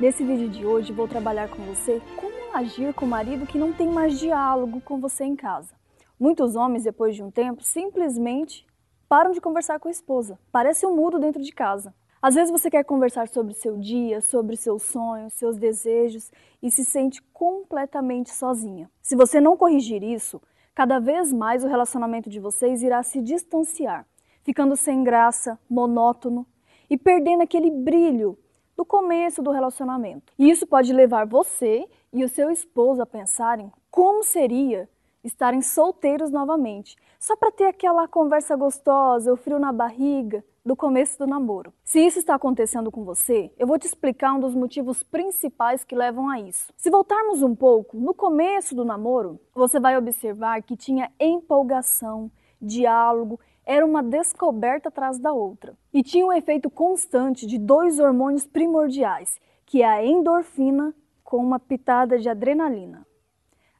Nesse vídeo de hoje vou trabalhar com você como agir com o marido que não tem mais diálogo com você em casa. Muitos homens, depois de um tempo, simplesmente param de conversar com a esposa. Parece um mudo dentro de casa. Às vezes você quer conversar sobre seu dia, sobre seus sonhos, seus desejos e se sente completamente sozinha. Se você não corrigir isso, cada vez mais o relacionamento de vocês irá se distanciar, ficando sem graça, monótono e perdendo aquele brilho do começo do relacionamento. E isso pode levar você e o seu esposo a pensarem como seria estarem solteiros novamente, só para ter aquela conversa gostosa, o frio na barriga do começo do namoro. Se isso está acontecendo com você, eu vou te explicar um dos motivos principais que levam a isso. Se voltarmos um pouco, no começo do namoro, você vai observar que tinha empolgação, diálogo era uma descoberta atrás da outra. E tinha um efeito constante de dois hormônios primordiais, que é a endorfina com uma pitada de adrenalina.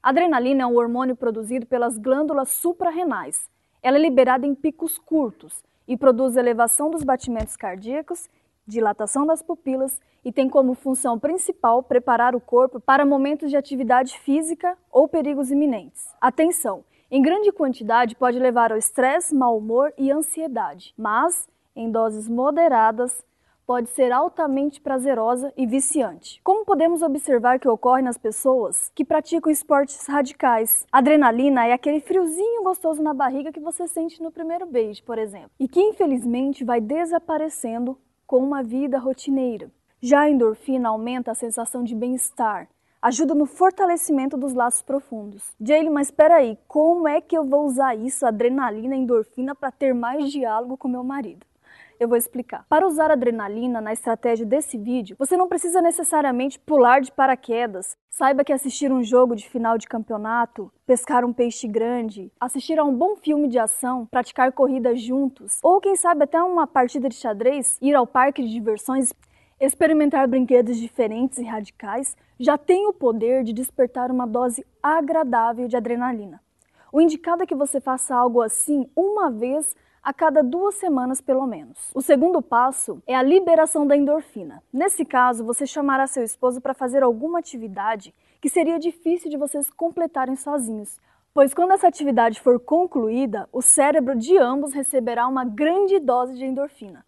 A adrenalina é um hormônio produzido pelas glândulas suprarrenais. Ela é liberada em picos curtos e produz elevação dos batimentos cardíacos, dilatação das pupilas e tem como função principal preparar o corpo para momentos de atividade física ou perigos iminentes. Atenção! Em grande quantidade pode levar ao estresse, mau humor e ansiedade, mas em doses moderadas pode ser altamente prazerosa e viciante. Como podemos observar que ocorre nas pessoas que praticam esportes radicais? Adrenalina é aquele friozinho gostoso na barriga que você sente no primeiro beijo, por exemplo, e que infelizmente vai desaparecendo com uma vida rotineira. Já a endorfina aumenta a sensação de bem-estar, ajuda no fortalecimento dos laços profundos. Jaylee, mas espera aí, como é que eu vou usar isso, adrenalina, endorfina, para ter mais diálogo com meu marido? Eu vou explicar. Para usar adrenalina na estratégia desse vídeo, você não precisa necessariamente pular de paraquedas. Saiba que assistir um jogo de final de campeonato, pescar um peixe grande, assistir a um bom filme de ação, praticar corridas juntos, ou quem sabe até uma partida de xadrez, ir ao parque de diversões Experimentar brinquedos diferentes e radicais já tem o poder de despertar uma dose agradável de adrenalina. O indicado é que você faça algo assim uma vez a cada duas semanas, pelo menos. O segundo passo é a liberação da endorfina. Nesse caso, você chamará seu esposo para fazer alguma atividade que seria difícil de vocês completarem sozinhos, pois quando essa atividade for concluída, o cérebro de ambos receberá uma grande dose de endorfina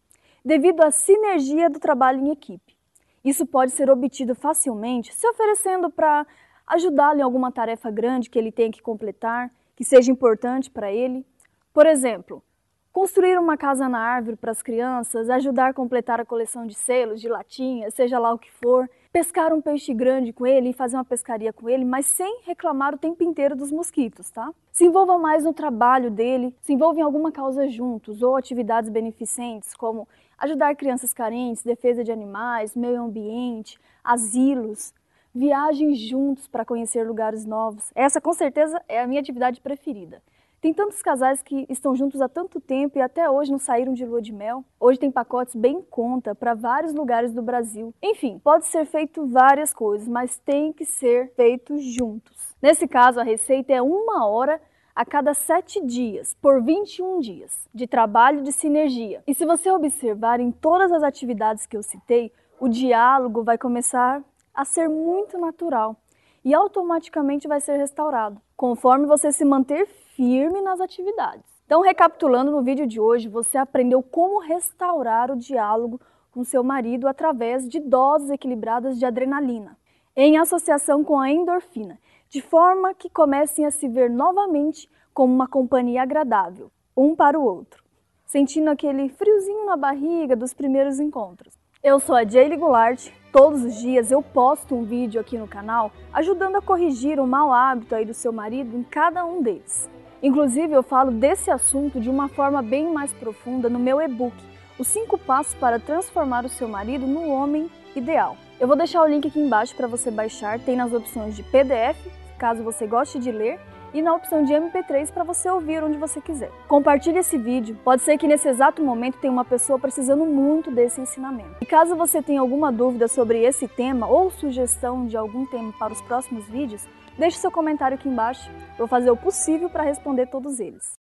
devido à sinergia do trabalho em equipe. Isso pode ser obtido facilmente se oferecendo para ajudá-lo em alguma tarefa grande que ele tenha que completar, que seja importante para ele. Por exemplo, construir uma casa na árvore para as crianças, ajudar a completar a coleção de selos, de latinhas, seja lá o que for, pescar um peixe grande com ele e fazer uma pescaria com ele, mas sem reclamar o tempo inteiro dos mosquitos, tá? Se envolva mais no trabalho dele, se envolva em alguma causa juntos ou atividades beneficentes, como ajudar crianças carentes, defesa de animais, meio ambiente, asilos, viagens juntos para conhecer lugares novos. Essa com certeza é a minha atividade preferida. Tem tantos casais que estão juntos há tanto tempo e até hoje não saíram de lua de mel. Hoje tem pacotes bem em conta para vários lugares do Brasil. Enfim, pode ser feito várias coisas, mas tem que ser feito juntos. Nesse caso, a receita é uma hora a cada sete dias, por 21 dias, de trabalho de sinergia. E se você observar em todas as atividades que eu citei, o diálogo vai começar a ser muito natural e automaticamente vai ser restaurado, conforme você se manter firme nas atividades. Então, recapitulando no vídeo de hoje, você aprendeu como restaurar o diálogo com seu marido através de doses equilibradas de adrenalina, em associação com a endorfina, de forma que comecem a se ver novamente como uma companhia agradável, um para o outro, sentindo aquele friozinho na barriga dos primeiros encontros. Eu sou a Jaylee Goulart, todos os dias eu posto um vídeo aqui no canal ajudando a corrigir o mau hábito aí do seu marido em cada um deles. Inclusive, eu falo desse assunto de uma forma bem mais profunda no meu e-book, Os 5 Passos para Transformar o Seu Marido no Homem Ideal. Eu vou deixar o link aqui embaixo para você baixar, tem nas opções de PDF, caso você goste de ler, e na opção de MP3 para você ouvir onde você quiser. Compartilhe esse vídeo, pode ser que nesse exato momento tenha uma pessoa precisando muito desse ensinamento. E caso você tenha alguma dúvida sobre esse tema ou sugestão de algum tema para os próximos vídeos, deixe seu comentário aqui embaixo, vou fazer o possível para responder todos eles.